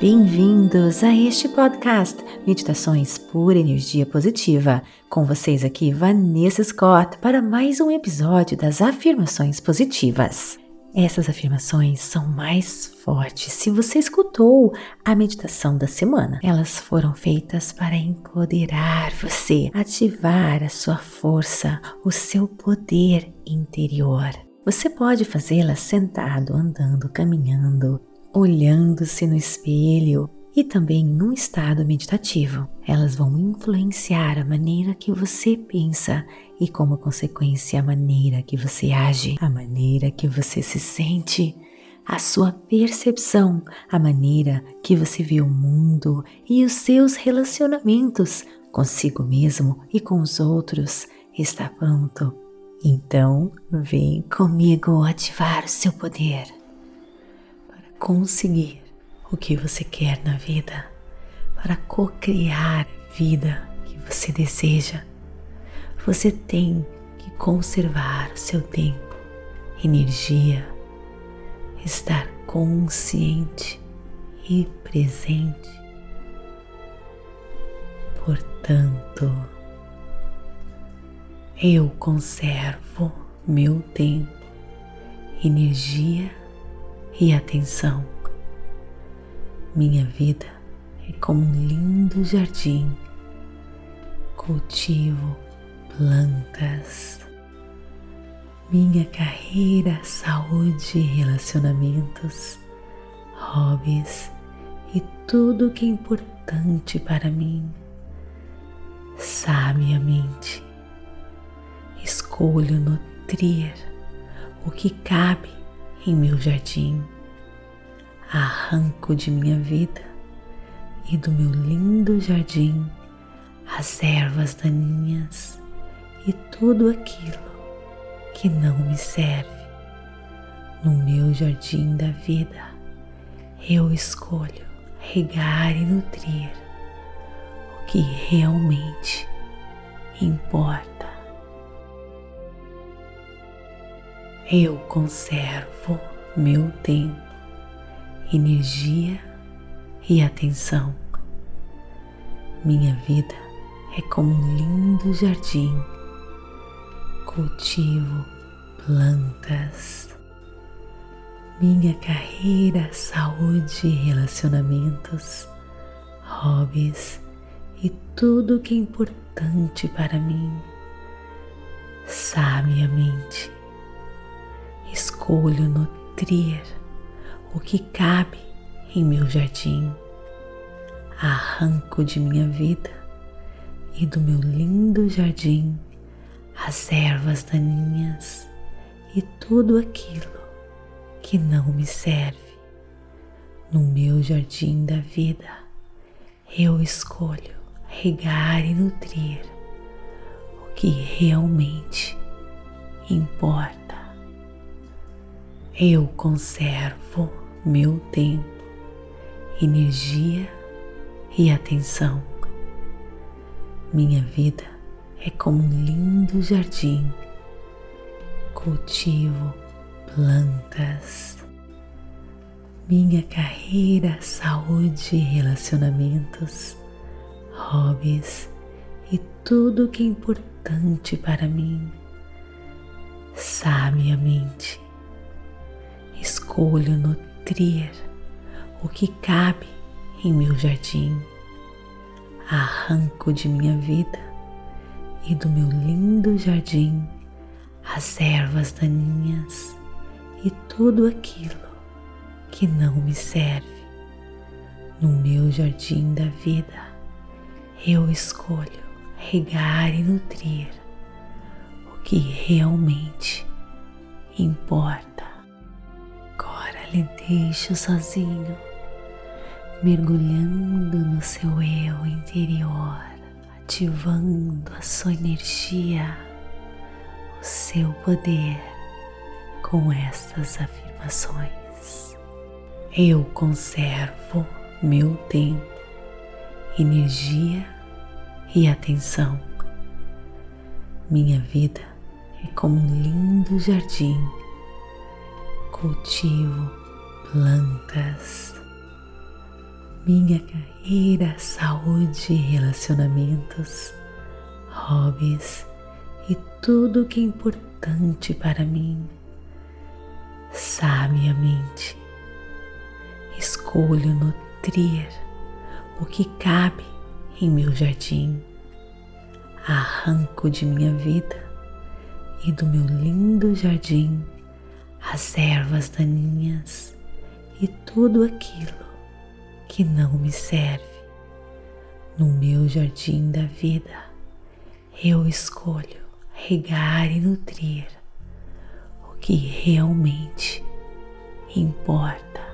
Bem-vindos a este podcast Meditações por Energia Positiva. Com vocês aqui, Vanessa Scott, para mais um episódio das Afirmações Positivas. Essas afirmações são mais fortes se você escutou a meditação da semana. Elas foram feitas para empoderar você, ativar a sua força, o seu poder interior. Você pode fazê-las sentado, andando, caminhando, olhando-se no espelho e também num estado meditativo. Elas vão influenciar a maneira que você pensa e, como consequência, a maneira que você age, a maneira que você se sente, a sua percepção, a maneira que você vê o mundo e os seus relacionamentos consigo mesmo e com os outros está pronto. Então, vem comigo ativar o seu poder conseguir o que você quer na vida, para co-criar a vida que você deseja, você tem que conservar o seu tempo, energia, estar consciente e presente. Portanto, eu conservo meu tempo, energia e atenção. Minha vida é como um lindo jardim. Cultivo plantas. Minha carreira, saúde, relacionamentos, hobbies e tudo que é importante para mim. Sabiamente, escolho nutrir o que cabe em meu jardim, arranco de minha vida e do meu lindo jardim as ervas daninhas e tudo aquilo que não me serve. No meu jardim da vida, eu escolho regar e nutrir o que realmente importa. Eu conservo meu tempo, energia e atenção. Minha vida é como um lindo jardim. Cultivo plantas. Minha carreira, saúde, relacionamentos, hobbies e tudo que é importante para mim. Sabiamente escolho nutrir o que cabe em meu jardim. Arranco de minha vida e do meu lindo jardim as ervas daninhas e tudo aquilo que não me serve. No meu jardim da vida, eu escolho regar e nutrir o que realmente importa. Eu conservo meu tempo, energia e atenção. Minha vida é como um lindo jardim. Cultivo plantas. Minha carreira, saúde, relacionamentos, hobbies e tudo que é importante para mim. Sabiamente escolho nutrir o que cabe em meu jardim. Arranco de minha vida e do meu lindo jardim as ervas daninhas e tudo aquilo que não me serve. No meu jardim da vida, eu escolho regar e nutrir o que realmente importa lhe deixo sozinho, mergulhando no seu eu interior, ativando a sua energia, o seu poder com estas afirmações. Eu conservo meu tempo, energia e atenção. Minha vida é como um lindo jardim cultivo plantas. minha carreira, saúde, relacionamentos, hobbies e tudo que é importante para mim. Sabiamente, escolho nutrir o que cabe em meu jardim. Arranco de minha vida e do meu lindo jardim as ervas daninhas e tudo aquilo que não me serve. No meu jardim da vida, eu escolho regar e nutrir o que realmente importa.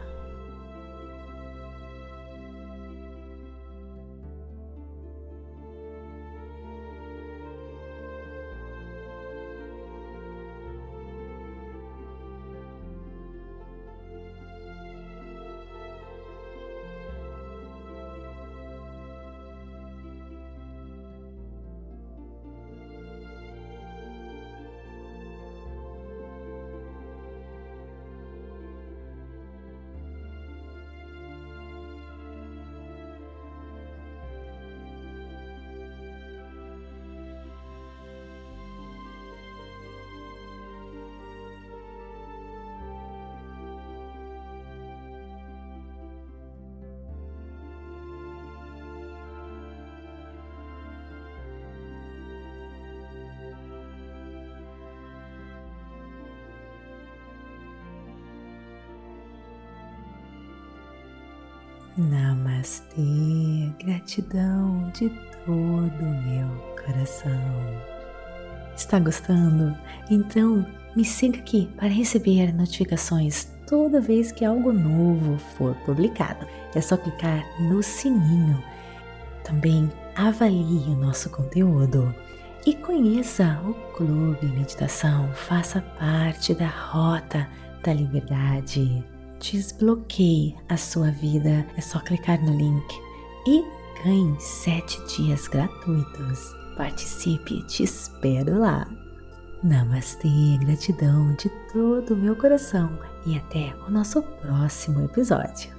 Namastê, gratidão de todo o meu coração. Está gostando? Então me siga aqui para receber notificações toda vez que algo novo for publicado. É só clicar no sininho. Também avalie o nosso conteúdo e conheça o Clube Meditação. Faça parte da Rota da Liberdade desbloqueie a sua vida. É só clicar no link e ganhe 7 dias gratuitos. Participe, te espero lá. Namastê, gratidão de todo o meu coração e até o nosso próximo episódio.